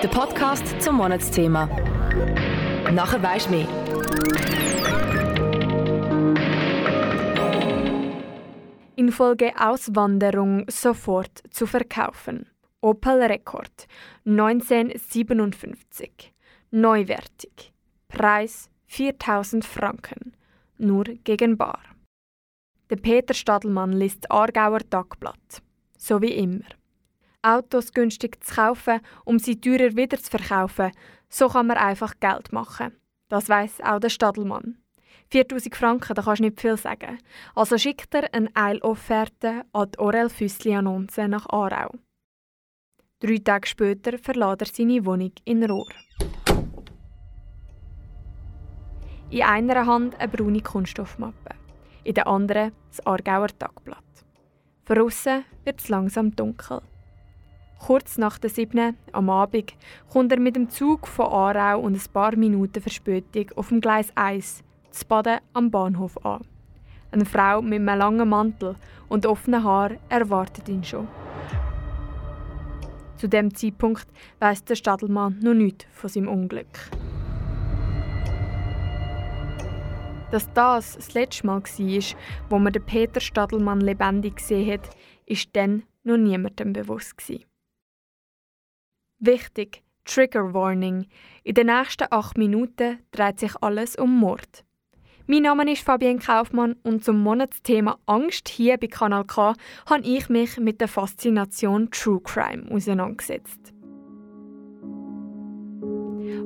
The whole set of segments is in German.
Der Podcast zum Monatsthema. Nachher weisst mehr. Infolge Auswanderung sofort zu verkaufen. Opel Rekord 1957. Neuwertig. Preis 4000 Franken. Nur gegen Bar. Der Peter Stadelmann liest Aargauer Tagblatt. So wie immer. Autos günstig zu kaufen, um sie teurer wieder zu verkaufen, so kann man einfach Geld machen. Das weiß auch der Stadelmann. 4000 Franken, da kannst du nicht viel sagen. Also schickt er eine Eilofferte an die Orel Füssli Annonce nach Aarau. Drei Tage später verlässt er seine Wohnung in Rohr. In einer Hand eine braune Kunststoffmappe, in der anderen das Aargauer Tagblatt. Von aussen wird es langsam dunkel. Kurz nach der 7. am Abend kommt er mit dem Zug von Aarau und ein paar Minuten Verspätung auf dem Gleis 1 zu Baden am Bahnhof an. Eine Frau mit einem langen Mantel und offenen Haar erwartet ihn schon. Zu dem Zeitpunkt weiß der Stadelmann noch nichts von seinem Unglück. Dass das das letzte Mal war, wo man den Peter Stadelmann lebendig gesehen hat, ist dann noch niemandem bewusst. Gewesen. Wichtig, Trigger Warning. In den nächsten acht Minuten dreht sich alles um Mord. Mein Name ist Fabienne Kaufmann und zum Monatsthema Angst hier bei Kanal K habe ich mich mit der Faszination True Crime auseinandergesetzt.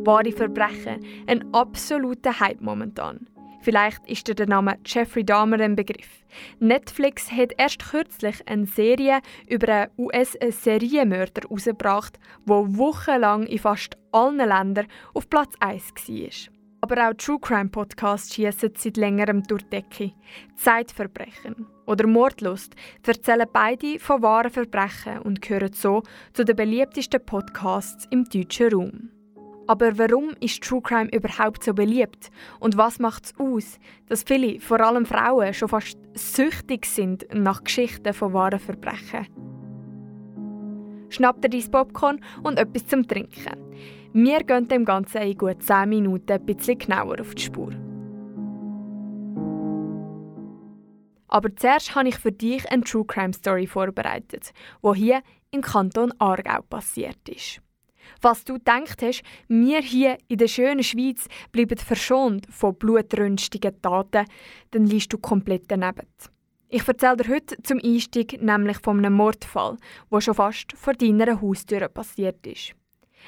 Wahre Verbrechen, ein absoluter Hype momentan. Vielleicht ist dir der Name Jeffrey Dahmer ein Begriff. Netflix hat erst kürzlich eine Serie über einen US-Serienmörder herausgebracht, der wochenlang in fast allen Ländern auf Platz 1 war. Aber auch True Crime Podcasts schießen seit längerem durch die Decke. Zeitverbrechen oder Mordlust erzählen beide von wahren Verbrechen und gehören so zu den beliebtesten Podcasts im deutschen Raum. Aber warum ist True Crime überhaupt so beliebt? Und was macht es aus, dass viele, vor allem Frauen, schon fast süchtig sind nach Geschichten von wahren Verbrechen? Schnapp dir dein Popcorn und etwas zum Trinken. Wir gehen dem Ganzen in gut 10 Minuten ein bisschen genauer auf die Spur. Aber zuerst habe ich für dich eine True Crime Story vorbereitet, wo hier im Kanton Aargau passiert ist. Was du gedacht hast, wir hier in der schönen Schweiz bleiben verschont von blutrünstigen Taten, dann liest du komplett daneben. Ich erzähle dir heute zum Einstieg nämlich von einem Mordfall, der schon fast vor deiner Haustür passiert ist.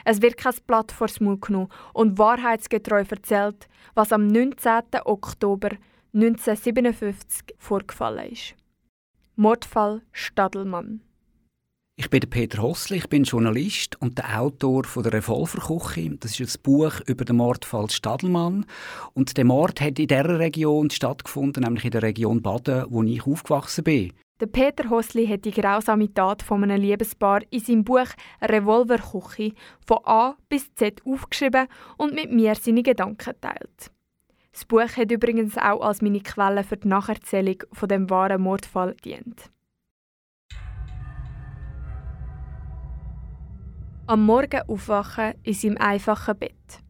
Es wird kein Blatt vor Mund genommen und wahrheitsgetreu erzählt, was am 19. Oktober 1957 vorgefallen ist. Mordfall Stadelmann. Ich bin Peter Hossli, ich bin Journalist und der Autor von der Revolverküche. Das ist ein Buch über den Mordfall Stadelmann. Und der Mord hat in dieser Region stattgefunden, nämlich in der Region Baden, wo ich aufgewachsen bin. Der Peter Hossli hat die grausame Tat von einem Liebespaar in seinem Buch Revolverküche von A bis Z aufgeschrieben und mit mir seine Gedanken teilt. Das Buch hat übrigens auch als meine Quelle für die Nacherzählung von dem wahren Mordfall dient. Am Morgen aufwachen in seinem einfachen Bett.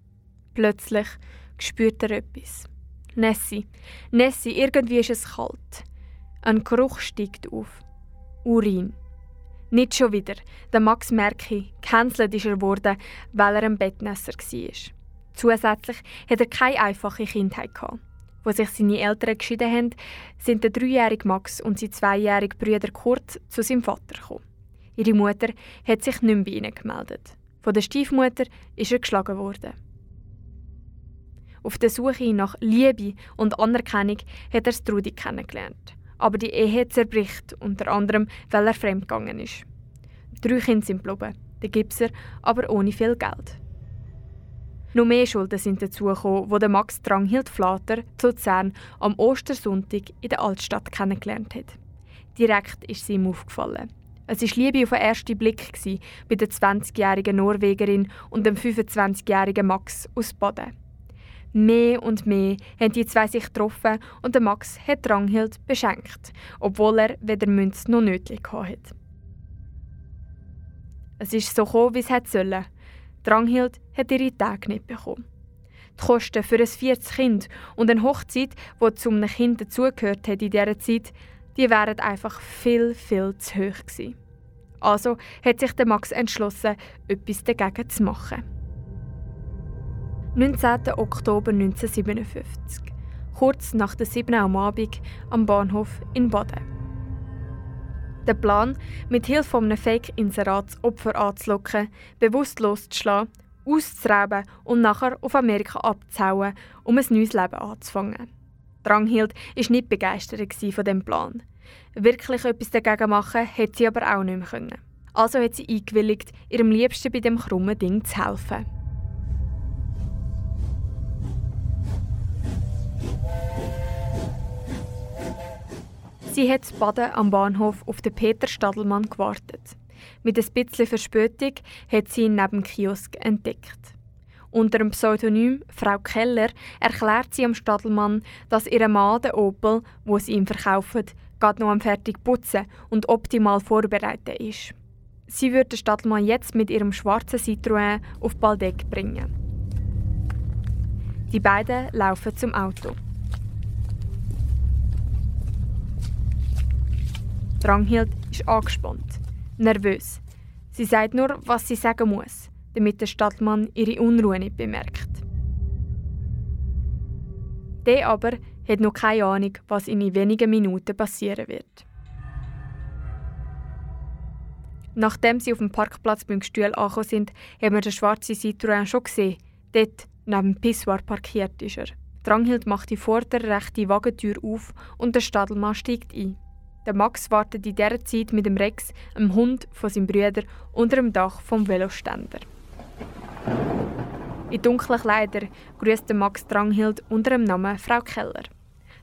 Plötzlich spürt er etwas. Nessie, Nessie, irgendwie ist es kalt. Ein Geruch steigt auf. Urin. Nicht schon wieder. Der Max merke, gecancelt ist er worden, weil er ein Bettnässer war. Zusätzlich hat er keine einfache Kindheit gehabt. Wo sich seine Eltern geschieden haben, sind der dreijährige Max und sein zweijährige Brüder Kurt zu seinem Vater gekommen. Ihre Mutter hat sich nicht mehr bei ihnen gemeldet. Von der Stiefmutter ist er geschlagen worden. Auf der Suche nach Liebe und Anerkennung hat er Strudi kennengelernt. Aber die Ehe zerbricht, unter anderem, weil er fremdgegangen ist. Drei Kinder sind geblieben, der Gipser aber ohne viel Geld. Noch mehr Schulden sind dazugekommen, wo der Max Dranghild Flater zu Luzern am Ostersonntag in der Altstadt kennengelernt hat. Direkt ist sie ihm aufgefallen. Es war Liebe auf den ersten Blick bei der 20-jährigen Norwegerin und dem 25-jährigen Max aus Baden. Mehr und mehr haben die zwei sich getroffen und der Max hat Ranghild beschenkt, obwohl er weder Münz noch nötig hatte. Es ist so gekommen, wie es hätte sollen. Dranghild hat ihre Tage nicht bekommen. Die Kosten für ein viertes Kind und eine Hochzeit, die zu einem Kind dazugehört hat in dieser Zeit, die wären einfach viel, viel zu hoch gewesen. Also hat sich der Max entschlossen, etwas dagegen zu machen. 19. Oktober 1957, kurz nach der 7 Uhr am Abend am Bahnhof in Baden. Der Plan, mit Hilfe eines Fake-Inserats Opfer anzulocken, bewusstlos zu schlagen, auszurauben und nachher auf Amerika abzuhauen, um ein neues Leben anzufangen. Dranghild war nicht begeistert von dem Plan. Wirklich etwas dagegen machen hätte sie aber auch nicht mehr können. Also hat sie eingewilligt, ihrem Liebsten bei dem krummen Ding zu helfen. Sie hat Baden am Bahnhof auf den Peter Stadelmann gewartet. Mit ein bisschen Verspätung hat sie ihn neben dem Kiosk entdeckt. Unter dem Pseudonym Frau Keller erklärt sie am Stadelmann, dass ihr Mann, der Opel, wo sie ihm verkauft, gerade noch am fertig putzen und optimal vorbereitet ist. Sie würde den Stadelmann jetzt mit ihrem schwarzen Citroën auf Baldeck bringen. Die beiden laufen zum Auto. Dranghild ist angespannt, nervös. Sie sagt nur, was sie sagen muss, damit der Stadtmann ihre Unruhe nicht bemerkt. Der aber hat noch keine Ahnung, was in wenigen Minuten passieren wird. Nachdem sie auf dem Parkplatz beim Gestühl angekommen sind, haben wir den schwarzen Citroën schon gesehen. Dort, neben dem Pissoir, parkiert ist er. Dranghild macht die vordere rechte Wagentür auf und der Stadelmann steigt ein. Der Max wartet in dieser Zeit mit dem Rex, einem Hund von seinem Bruder, unter dem Dach vom Veloständer. In dunklen Kleidern grüßt Max Dranghild unter dem Namen Frau Keller.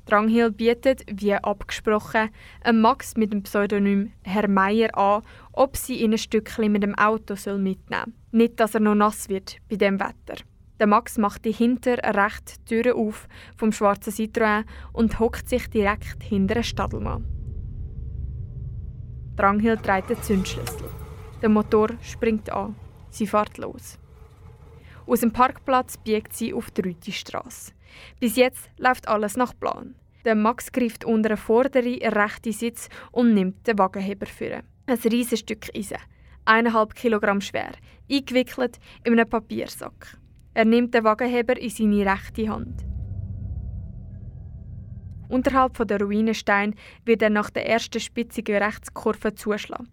Dranghild bietet, wie abgesprochen, Max mit dem Pseudonym Herr Meier an, ob sie ihn ein Stückchen mit dem Auto mitnehmen soll. Nicht, dass er noch nass wird bei dem Wetter. Der Max macht die hinter recht Türe auf vom schwarzen Citroën und hockt sich direkt hinter den Stadelmann. Dranghild dreht den Zündschlüssel. Der Motor springt an. Sie fährt los. Aus dem Parkplatz biegt sie auf die Rütistrasse. Bis jetzt läuft alles nach Plan. Der Max greift unter den vorderen rechten Sitz und nimmt den Wagenheber für. Ein riesiges Stück Eisen, eineinhalb Kilogramm schwer, eingewickelt in einem Papiersack. Er nimmt den Wagenheber in seine rechte Hand. Unterhalb von der Ruinenstein wird er nach der ersten spitzigen Rechtskurve zuschlagen.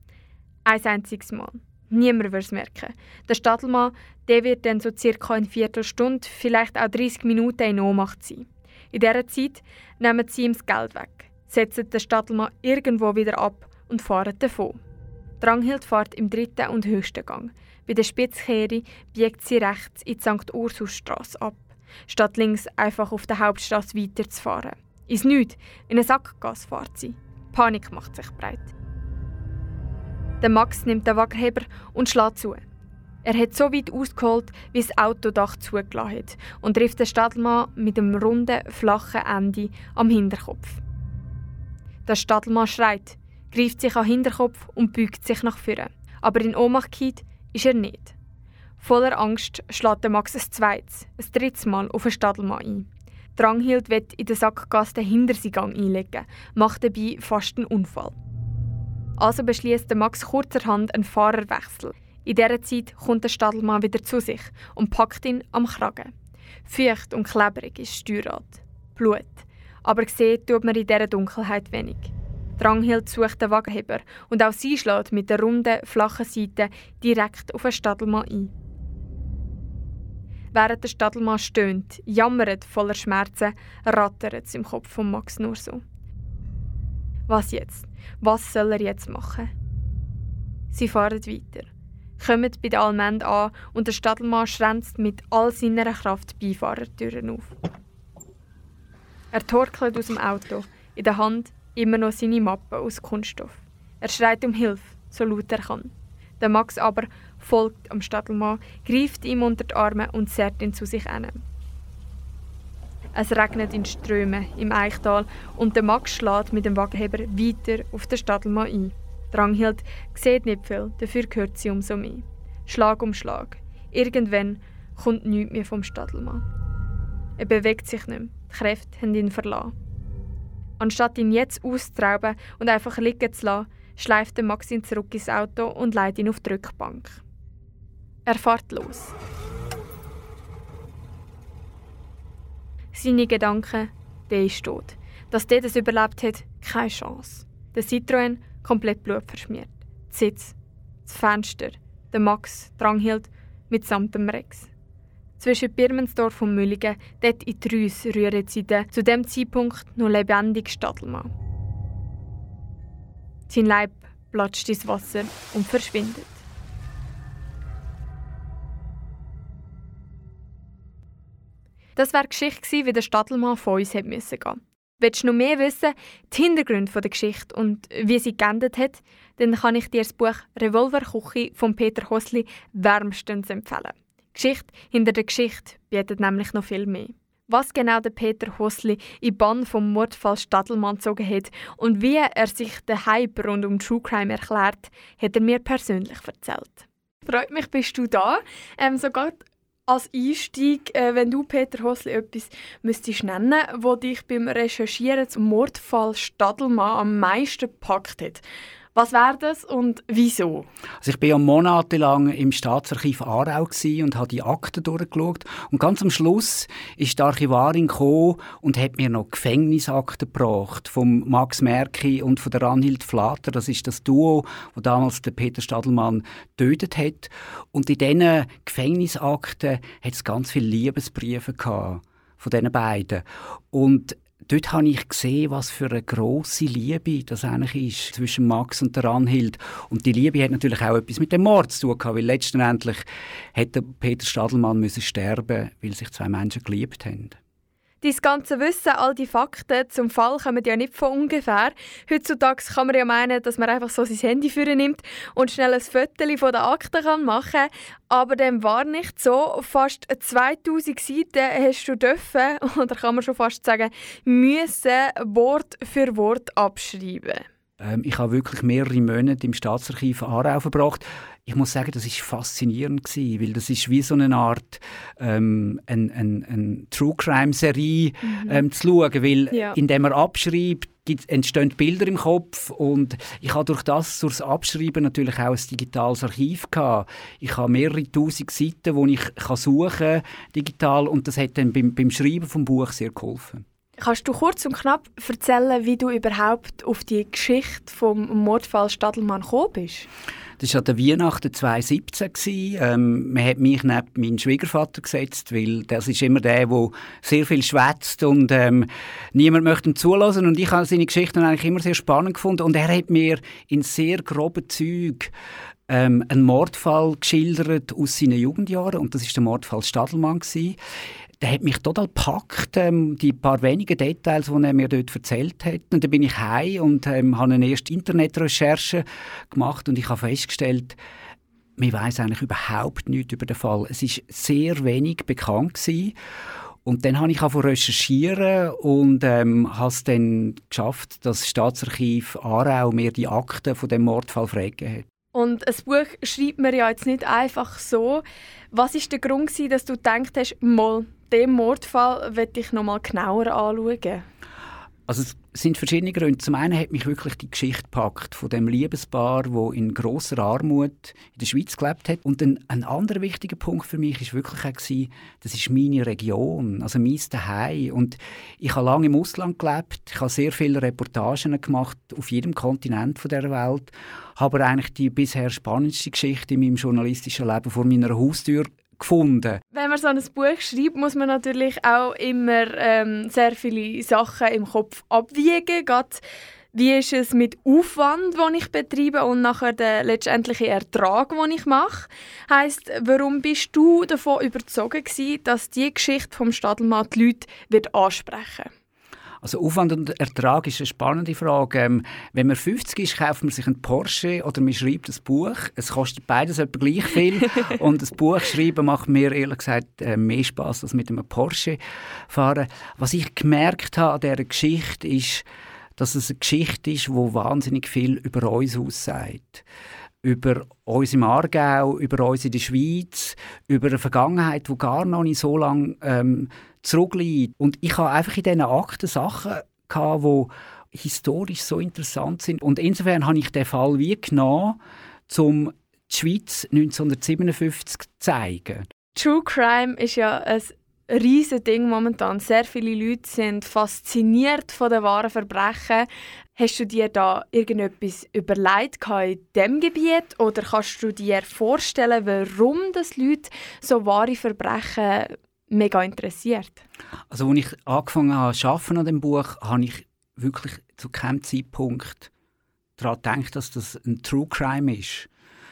Ein einziges Mal. Niemand wird es merken. Der Stadelmann der wird dann so circa eine Viertelstunde, vielleicht auch 30 Minuten in Ohnmacht sein. In dieser Zeit nehmen sie ihm das Geld weg, setzen den Stadelmann irgendwo wieder ab und fahren davon. Dranghild fährt im dritten und höchsten Gang. Bei der Spitzkehre biegt sie rechts in die St. Ursusstrasse ab, statt links einfach auf der Hauptstrasse weiterzufahren. Ins Nichts, in eine Sackgasse fährt sie. Panik macht sich breit. Der Max nimmt den Wagenheber und schlägt zu. Er hat so weit ausgeholt, wie das Autodach zugelassen hat und trifft den Stadelmann mit dem runden, flachen Ende am Hinterkopf. Der Stadelmann schreit, greift sich den Hinterkopf und beugt sich nach vorne. Aber in Ohnmacht geht ist er nicht. Voller Angst schlägt der Max ein zweites, ein drittes Mal auf den Stadelmann ein. Dranghild wird in der Sackgasse den Hinterseegang einlegen, macht dabei fast einen Unfall. Also beschließt Max kurzerhand einen Fahrerwechsel. In dieser Zeit kommt der Stadelmann wieder zu sich und packt ihn am Kragen. Feucht und klebrig ist das Steuerrad. Blut. Aber sehen tut man in dieser Dunkelheit wenig. Dranghild sucht den Wagenheber und auch sie schlägt mit der runden, flachen Seite direkt auf den Stadelmann ein. Während der Stadelmann stöhnt, jammert voller Schmerzen, rattert es im Kopf von Max nur so. Was jetzt? Was soll er jetzt machen? Sie fahren weiter, kommen bei der Almend an und der Stadelmann schränzt mit all seiner Kraft die Beifahrertüren auf. Er torkelt aus dem Auto, in der Hand immer noch seine Mappe aus Kunststoff. Er schreit um Hilfe, so laut er kann. Der Max aber folgt am Stadelmann, greift ihm unter die Arme und zerrt ihn zu sich hin. Es regnet in Strömen im Eichtal und der Max schlägt mit dem Wagenheber weiter auf den Stadelmann ein. Dranghild sieht nicht viel, dafür hört sie umso mehr. Schlag um Schlag. Irgendwann kommt nichts mehr vom Stadelmann. Er bewegt sich nicht mehr. Die Kräfte haben ihn verlassen. Anstatt ihn jetzt auszurauben und einfach liegen zu lassen, schleift Max ihn zurück ins Auto und leitet ihn auf die Rückbank. Er fährt los. Seine Gedanken, der ist tot. Dass der das überlebt hat, keine Chance. Der Citroën komplett blutverschmiert. Die Sitz, das Fenster, der Max, Dranghild, mitsamt dem Rex. Zwischen Birmensdorf und Mülligen, dort in Trüs, rühren sie den zu dem Zeitpunkt noch lebendig Stadelmann. Sein Leib platscht ins Wasser und verschwindet. Das wäre Geschichte wie der Stadelmann von uns gehen. Willst du noch mehr wissen, die Hintergründe der Geschichte und wie sie geendet hat, dann kann ich dir das Buch Revolverküche von Peter Hosli wärmstens empfehlen. Geschichte hinter der Geschichte bietet nämlich noch viel mehr. Was genau der Peter Hosli in Bann vom Mordfall Stadelmann gezogen hat und wie er sich den Hype rund um True Crime erklärt, hat er mir persönlich erzählt. Freut mich, bist du da. Ähm, sogar als Einstieg, äh, wenn du, Peter Hosli, etwas müsstest nennen, wo dich beim Recherchieren zum Mordfall Stadelmann am meisten gepackt hat. Was wäre das und wieso? Also ich war monatelang im Staatsarchiv Aarau und habe die Akten durchgeschaut. Und ganz am Schluss ist die Archivarin und hat mir noch Gefängnisakten gebracht von Max Merki und von der Ranhild Flater. Das ist das Duo, das damals der Peter Stadelmann tötet hat. Und in diesen Gefängnisakten hat es ganz viele Liebesbriefe gehabt von diesen beiden. Und dort habe ich gesehen, was für eine große Liebe das eigentlich ist zwischen Max und der Anhild. Und die Liebe hat natürlich auch etwas mit dem Mord zu tun, weil letztendlich hätte Peter Stadelmann müssen sterben, weil sich zwei Menschen geliebt haben. Dein ganze Wissen, all die Fakten zum Fall kommen ja nicht von ungefähr. Heutzutage kann man ja meinen, dass man einfach so sein Handy für nimmt und schnell ein Foto von der Akte machen kann. Aber dem war nicht so. Fast 2000 Seiten hast du dürfen, oder kann man schon fast sagen, müssen Wort für Wort abschreiben. Ähm, ich habe wirklich mehrere Monate im Staatsarchiv Aarau verbracht. Ich muss sagen, das ist faszinierend gewesen, weil das ist wie so eine Art ähm, eine, eine, eine True Crime Serie mhm. ähm, zu schauen, weil ja. indem man abschreibt, entstehen Bilder im Kopf und ich habe durch das durchs Abschreiben natürlich auch ein digitales Archiv gehabt. Ich habe mehrere tausend Seiten, wo ich kann suchen digital und das hat dann beim, beim Schreiben vom Buch sehr geholfen. Kannst du kurz und knapp erzählen, wie du überhaupt auf die Geschichte vom Mordfall Stadelmann gekommen bist? Das war an der Weihnachten 2017. Ähm, man hat mich neben meinen Schwiegervater gesetzt, weil das ist immer der, der sehr viel schwätzt und ähm, niemand möchte ihm zulassen. Und ich habe seine Geschichten eigentlich immer sehr spannend gefunden. Und er hat mir in sehr groben Zügen ähm, einen Mordfall geschildert aus seinen Jugendjahren und das ist der Mordfall Stadelmann gewesen der hat mich total gepackt, ähm, die paar wenigen Details, die er mir dort erzählt hat. Und dann bin ich heim und ähm, habe eine erste Internetrecherche gemacht und ich habe festgestellt, man weiß eigentlich überhaupt nichts über den Fall. Es ist sehr wenig bekannt gewesen. Und dann habe ich angefangen recherchieren und ähm, habe es dann geschafft, dass das Staatsarchiv Aarau mir die Akten von dem Mordfall freigegeben hat. Und ein Buch schreibt man ja jetzt nicht einfach so. Was ist der Grund, dass du gedacht hast, mal, dem Mordfall möchte ich noch mal genauer anschauen? Also es sind verschiedene Gründe. Zum einen hat mich wirklich die Geschichte gepackt von dem Liebespaar, wo in großer Armut in der Schweiz gelebt hat. Und ein, ein anderer wichtiger Punkt für mich ist wirklich auch gewesen, das ist meine Region, also mein Zuhause. Und ich habe lange im Ausland gelebt, ich habe sehr viele Reportagen gemacht auf jedem Kontinent der Welt, habe eigentlich die bisher spannendste Geschichte in meinem journalistischen Leben vor meiner Haustür gefunden. Wenn man so ein Buch schreibt, muss man natürlich auch immer ähm, sehr viele Sachen im Kopf abwiegen. Gerade wie ist es mit Aufwand, den ich betreibe und nachher der letztendliche Ertrag, den ich mache? Heißt, warum bist du davon überzeugt dass die Geschichte vom Stadelmann die Leute wird ansprechen? Also Aufwand und Ertrag ist eine spannende Frage. Ähm, wenn man 50 ist, kauft man sich einen Porsche oder man schreibt ein Buch. Es kostet beides etwa gleich viel. und das Buch schreiben macht mir ehrlich gesagt äh, mehr Spaß als mit einem Porsche fahren. Was ich gemerkt habe an dieser Geschichte ist, dass es eine Geschichte ist, die wahnsinnig viel über uns aussagt. Über uns im Aargau, über uns in der Schweiz, über eine Vergangenheit, die gar noch nicht so lange ähm, zurückliegt. Und ich habe einfach in diesen Akten Sachen gehabt, die historisch so interessant sind. Und insofern habe ich den Fall wie genommen, um die Schweiz 1957 zu zeigen. True Crime ist ja ein riesiges Ding momentan. Sehr viele Leute sind fasziniert von den wahren Verbrechen. Hast du dir da irgendetwas überlegt in diesem Gebiet oder kannst du dir vorstellen, warum das Leute so wahre Verbrechen mega interessiert? Also, als ich angefangen habe zu arbeiten an dem Buch, habe ich wirklich zu keinem Zeitpunkt daran gedacht, dass das ein True Crime ist.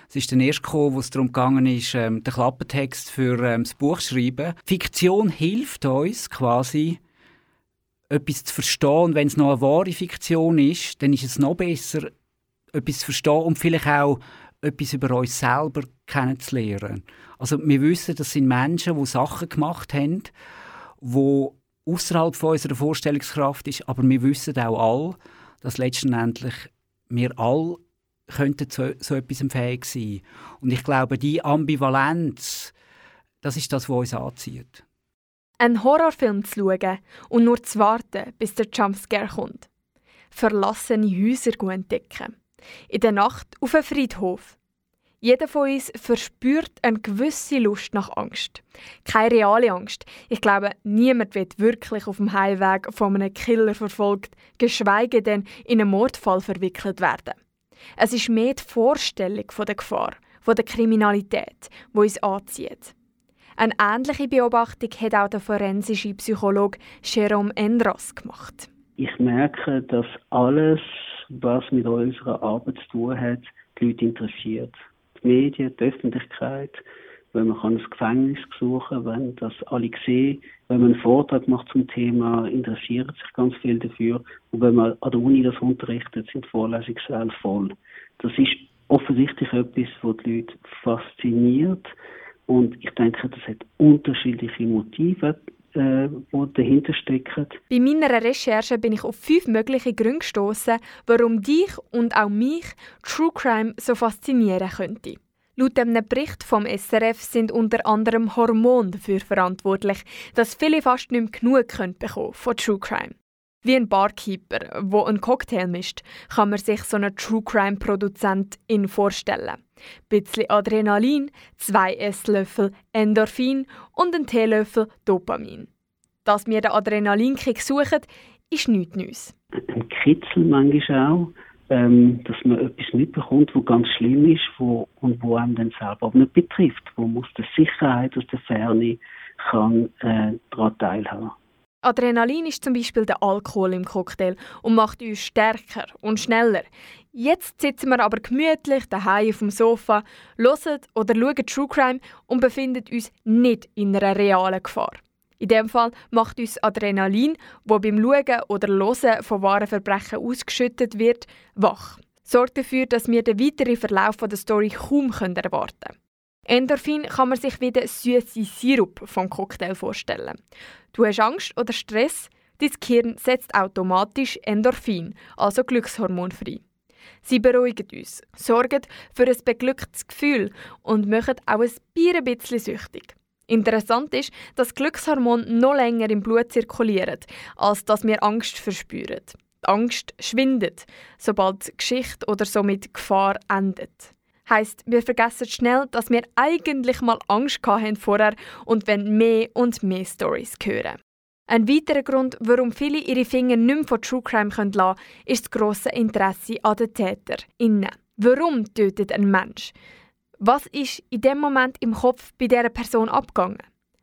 Es ist dann erst gekommen, wo es darum ging, ist, ähm, den Klappentext für ähm, das Buch zu schreiben. Fiktion hilft uns quasi, etwas zu verstehen. wenn es noch eine wahre Fiktion ist, dann ist es noch besser, etwas zu verstehen und vielleicht auch etwas über uns selber kennenzulernen. Also wir wissen, das sind Menschen, die Sachen gemacht haben, die außerhalb von unserer Vorstellungskraft ist, aber wir wissen auch alle, dass letztendlich wir alle könnten zu so etwas fähig sein. Und ich glaube, die Ambivalenz, das ist das, was uns anzieht. Einen Horrorfilm zu schauen und nur zu warten, bis der Jumpscare kommt. Verlassene Häuser entdecken. In der Nacht auf einem Friedhof. Jeder von uns verspürt eine gewisse Lust nach Angst. Keine reale Angst. Ich glaube, niemand wird wirklich auf dem Heimweg von einem Killer verfolgt, geschweige denn in einen Mordfall verwickelt werden. Es ist mehr die Vorstellung von der Gefahr, von der Kriminalität, wo uns anzieht. Eine ähnliche Beobachtung hat auch der forensische Psychologe Jerome Endras gemacht. Ich merke, dass alles, was mit unserer Arbeit zu tun hat, die Leute interessiert. Die Medien, die Öffentlichkeit, wenn man kann das Gefängnis besuchen wenn das alle sehen, wenn man einen Vortrag macht zum Thema, interessiert sich ganz viel dafür. Und wenn man an der Uni das unterrichtet, sind Vorlesungssäle voll. Das ist offensichtlich etwas, was die Leute fasziniert. Und ich denke, das hat unterschiedliche Motive, äh, die dahinter stecken. Bei meiner Recherche bin ich auf fünf mögliche Gründe gestoßen, warum dich und auch mich True Crime so faszinieren könnte. Laut einem Bericht vom SRF sind unter anderem Hormone dafür verantwortlich, dass viele fast nicht mehr genug können bekommen von True Crime. Wie ein Barkeeper, wo einen Cocktail mischt, kann man sich so einen True Crime Produzentin vorstellen. Ein bisschen Adrenalin, zwei Esslöffel Endorphin und ein Teelöffel Dopamin. Dass wir den Adrenalinkick suchen, ist nichts Neues. Ein Kitzel manchmal auch ähm, dass man etwas mitbekommt, wo ganz schlimm ist wo, und wo einem dann selber auch nicht betrifft, wo man aus der Sicherheit, aus der Ferne kann äh, daran teilhaben. Adrenalin ist zum Beispiel der Alkohol im Cocktail und macht uns stärker und schneller. Jetzt sitzen wir aber gemütlich daheim auf dem Sofa, hören oder schauen True Crime und befinden uns nicht in einer realen Gefahr. In dem Fall macht uns Adrenalin, wo beim Schauen oder Hören von wahren Verbrechen ausgeschüttet wird, wach. Sorgt dafür, dass wir den weiteren Verlauf der Story kaum erwarten können. Endorphin kann man sich wie den süßen Sirup vom Cocktail vorstellen. Du hast Angst oder Stress, dein Gehirn setzt automatisch Endorphin, also Glückshormon frei. Sie beruhigen uns, sorgen für ein beglücktes Gefühl und machen auch ein bisschen süchtig. Interessant ist, dass Glückshormone noch länger im Blut zirkulieren, als dass wir Angst verspüren. Die Angst schwindet, sobald Geschichte oder somit Gefahr endet. Heißt, wir vergessen schnell, dass wir eigentlich mal Angst hatten vorher und wenn mehr und mehr Stories hören. Ein weiterer Grund, warum viele ihre Finger nicht mehr von True Crime lassen können, ist das grosse Interesse an den TäterInnen. Warum tötet ein Mensch? Was ist in dem Moment im Kopf bei dieser Person abgegangen?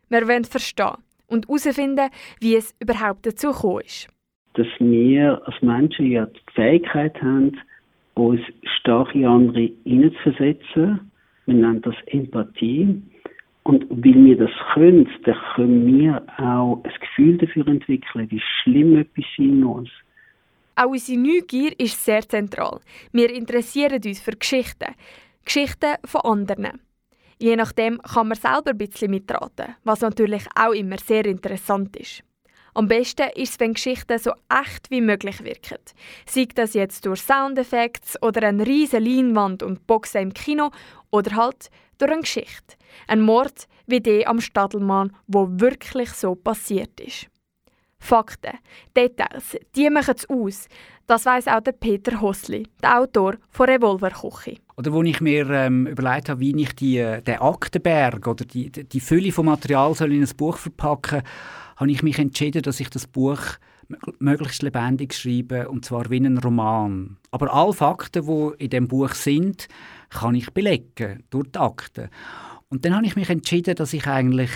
Wir wollen verstehen und herausfinden, wie es überhaupt dazu gekommen ist. Dass wir als Menschen ja die Fähigkeit haben, uns stark in andere hineinzuversetzen. Wir nennen das Empathie. Und weil wir das können, dann können wir auch ein Gefühl dafür entwickeln, wie schlimm etwas sein muss. Auch unsere Neugier ist sehr zentral. Wir interessieren uns für Geschichten. Geschichten von anderen. Je nachdem kann man selber ein bisschen mitraten, was natürlich auch immer sehr interessant ist. Am besten ist es, wenn Geschichten so echt wie möglich wirken. Sei das jetzt durch Soundeffekte oder eine riesige Leinwand und Boxen im Kino oder halt durch eine Geschichte. Ein Mord wie der am Stadelmann, wo wirklich so passiert ist. Fakten, Details, die machen es aus. Das weiß auch der Peter Hossli, der Autor von Revolverküche. Oder wo ich mir ähm, überlegt habe, wie ich die, äh, den Aktenberg oder die, die Fülle von Material soll in ein Buch verpacken soll, habe ich mich entschieden, dass ich das Buch möglichst lebendig schreibe, und zwar wie ein Roman. Aber alle Fakten, die in dem Buch sind, kann ich belegen durch die Akten. Und dann habe ich mich entschieden, dass ich eigentlich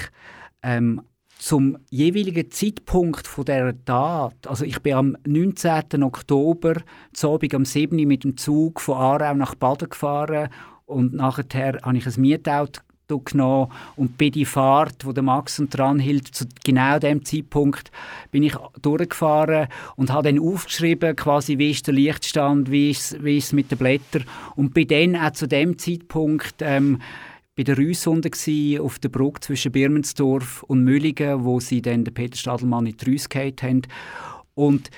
ähm, zum jeweiligen Zeitpunkt von der Tat, also ich bin am 19. Oktober zu Abend am 7. mit dem Zug von Aarau nach Baden gefahren und nachher habe ich ein Mietauto genommen und bei die Fahrt, wo der Max und dran hielt, zu genau dem Zeitpunkt bin ich durchgefahren und habe dann aufgeschrieben, quasi wie ist der Lichtstand, wie ist, wie ist es mit den Blättern und bin dann auch zu dem Zeitpunkt ähm, bei der Rüssonde auf der Brücke zwischen Birmensdorf und Müllingen, wo sie dann den Peter Stadelmann in die Rüsse haben. Und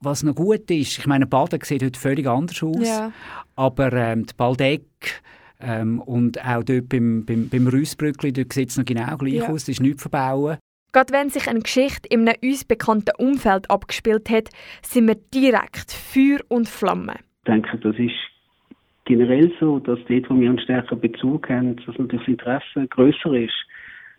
was noch gut ist, ich meine, Baden sieht heute völlig anders aus, ja. aber ähm, die Baldeck ähm, und auch dort beim, beim, beim Rüssbrückli, dort sieht es noch genau gleich ja. aus, das ist nichts verbauen. Gerade wenn sich eine Geschichte in einem uns bekannten Umfeld abgespielt hat, sind wir direkt Feuer und Flamme. Ich denke, das ist generell so, dass dort, wo wir einen stärkeren Bezug haben, dass natürlich das Interesse grösser ist.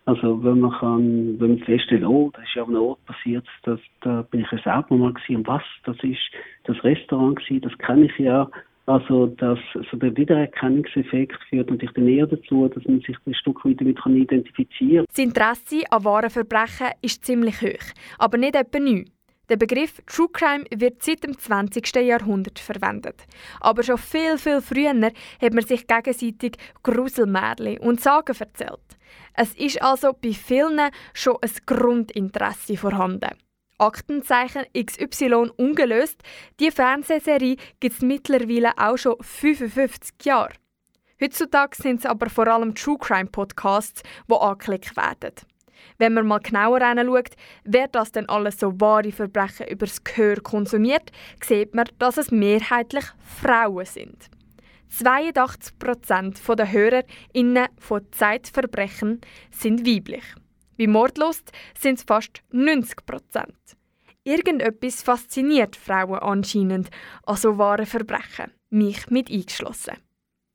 Also wenn man kann, wenn man feststellt, oh, das ist ja auf einem Ort passiert, das, da bin ich ja selber mal gewesen, und was, das ist das Restaurant gewesen, das kenne ich ja. Also dass so der Wiedererkennungseffekt führt natürlich dann eher dazu, dass man sich ein Stück weit damit identifizieren kann. Das Interesse an wahren Verbrechen ist ziemlich hoch, aber nicht etwa neu. Der Begriff True Crime wird seit dem 20. Jahrhundert verwendet. Aber schon viel, viel früher hat man sich gegenseitig Gruselmärchen und Sagen erzählt. Es ist also bei vielen schon ein Grundinteresse vorhanden. Aktenzeichen XY ungelöst, die Fernsehserie gibt es mittlerweile auch schon 55 Jahre. Heutzutage sind es aber vor allem True Crime Podcasts, die angeklickt werden. Wenn man mal genauer hinschaut, wer das denn alles so wahre Verbrechen übers Gehör konsumiert, sieht man, dass es mehrheitlich Frauen sind. 82% der HörerInnen von Zeitverbrechen sind weiblich. Bei Mordlust sind es fast 90% Irgendetwas fasziniert Frauen anscheinend an so wahren Verbrechen, mich mit eingeschlossen.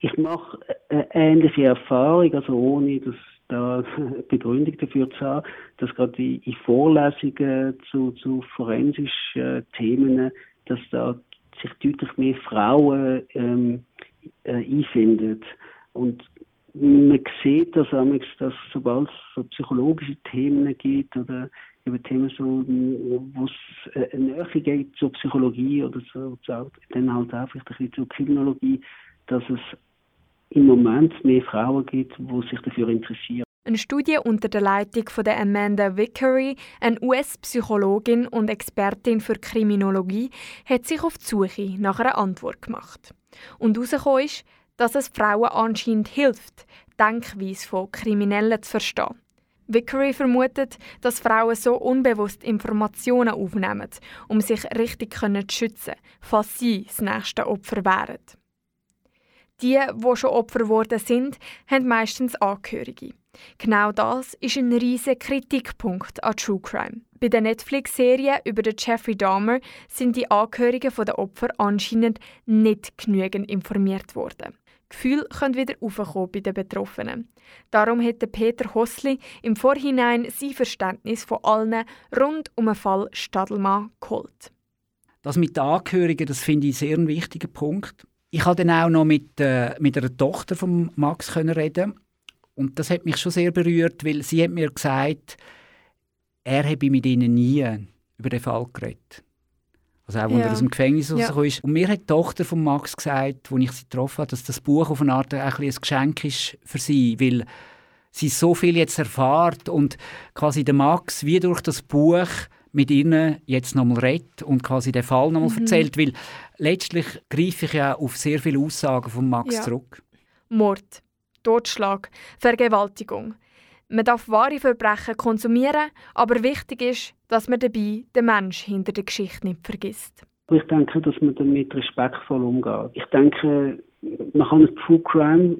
Ich mache eine ähnliche Erfahrung, also ohne dass da Begründung dafür zu haben, dass gerade in Vorlesungen zu, zu forensischen Themen, dass da sich deutlich mehr Frauen ähm, äh, einfinden. Und man sieht das dass sobald es so psychologische Themen gibt oder über Themen so, wo es äh, eine Nähe geht zur Psychologie oder so, dann halt auch vielleicht ein bisschen zur Kriminologie, dass es im Moment mehr Frauen gibt, die sich dafür interessieren. Eine Studie unter der Leitung von Amanda Vickery, eine US-Psychologin und Expertin für Kriminologie, hat sich auf die Suche nach einer Antwort gemacht. Und herausgekommen ist, dass es Frauen anscheinend hilft, die Denkweise von Kriminellen zu verstehen. Vickery vermutet, dass Frauen so unbewusst Informationen aufnehmen, um sich richtig zu schützen, falls sie das nächste Opfer wären. Die, die schon Opfer geworden sind, haben meistens Angehörige. Genau das ist ein riesiger Kritikpunkt an True Crime. Bei der Netflix-Serie über den Jeffrey Dahmer sind die Angehörigen der Opfer anscheinend nicht genügend informiert worden. Gefühle können wieder aufkommen bei den Betroffenen. Darum hat Peter Hossli im Vorhinein sein Verständnis von allen rund um den Fall Stadelmann geholt. Das mit den Angehörigen, das finde ich sehr einen wichtigen Punkt. Ich konnte dann auch noch mit, äh, mit einer Tochter von Max können reden und das hat mich schon sehr berührt, weil sie hat mir gesagt, er habe mit ihnen nie über den Fall geredet. Also auch, als ja. er aus dem Gefängnis ja. ist. Und mir hat die Tochter von Max gesagt, als ich sie getroffen habe, dass das Buch auf eine Art ein, ein Geschenk ist für sie, weil sie so viel jetzt erfahrt und quasi der Max wie durch das Buch mit ihnen jetzt nochmal redet und quasi den Fall nochmal mhm. erzählt, weil letztlich greife ich ja auf sehr viele Aussagen von Max ja. zurück. Mord, Totschlag, Vergewaltigung. Man darf wahre Verbrechen konsumieren, aber wichtig ist, dass man dabei den Mensch hinter der Geschichte nicht vergisst. Ich denke, dass man damit respektvoll umgeht. Ich denke, man kann das True Crime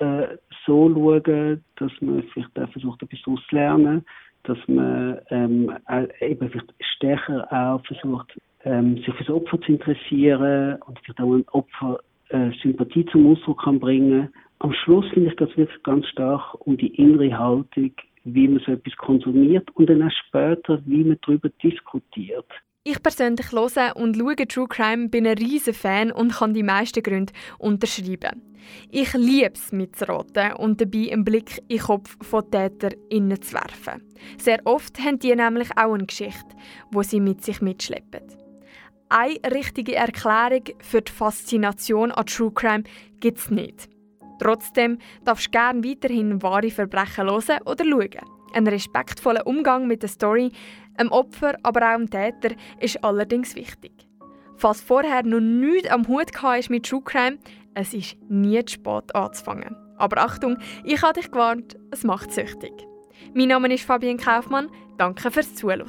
äh, so schauen, dass man vielleicht versucht, etwas auszulernen, dass man ähm, eben vielleicht stärker auch versucht, ähm, sich für das Opfer zu interessieren und vielleicht auch ein Opfer äh, Sympathie zum Ausdruck kann bringen. Am Schluss finde ich, das wirklich ganz stark um die innere Haltung, wie man so etwas konsumiert und dann auch später, wie man darüber diskutiert. Ich persönlich höre und schaue True Crime, bin ein riesen Fan und kann die meisten Gründe unterschreiben. Ich liebe es mitzuraten und dabei einen Blick in den Kopf von TäterInnen zu werfen. Sehr oft haben die nämlich auch eine Geschichte, wo sie mit sich mitschleppen. Eine richtige Erklärung für die Faszination an True Crime gibt es nicht. Trotzdem darfst du gerne weiterhin wahre Verbrechen hören oder schauen. Ein respektvoller Umgang mit der Story, dem Opfer, aber auch dem Täter ist allerdings wichtig. Falls vorher noch nichts am Hut ist mit True Crime, es ist nie zu spät anzufangen. Aber Achtung, ich habe dich gewarnt, es macht süchtig. Mein Name ist Fabienne Kaufmann, danke fürs Zuhören.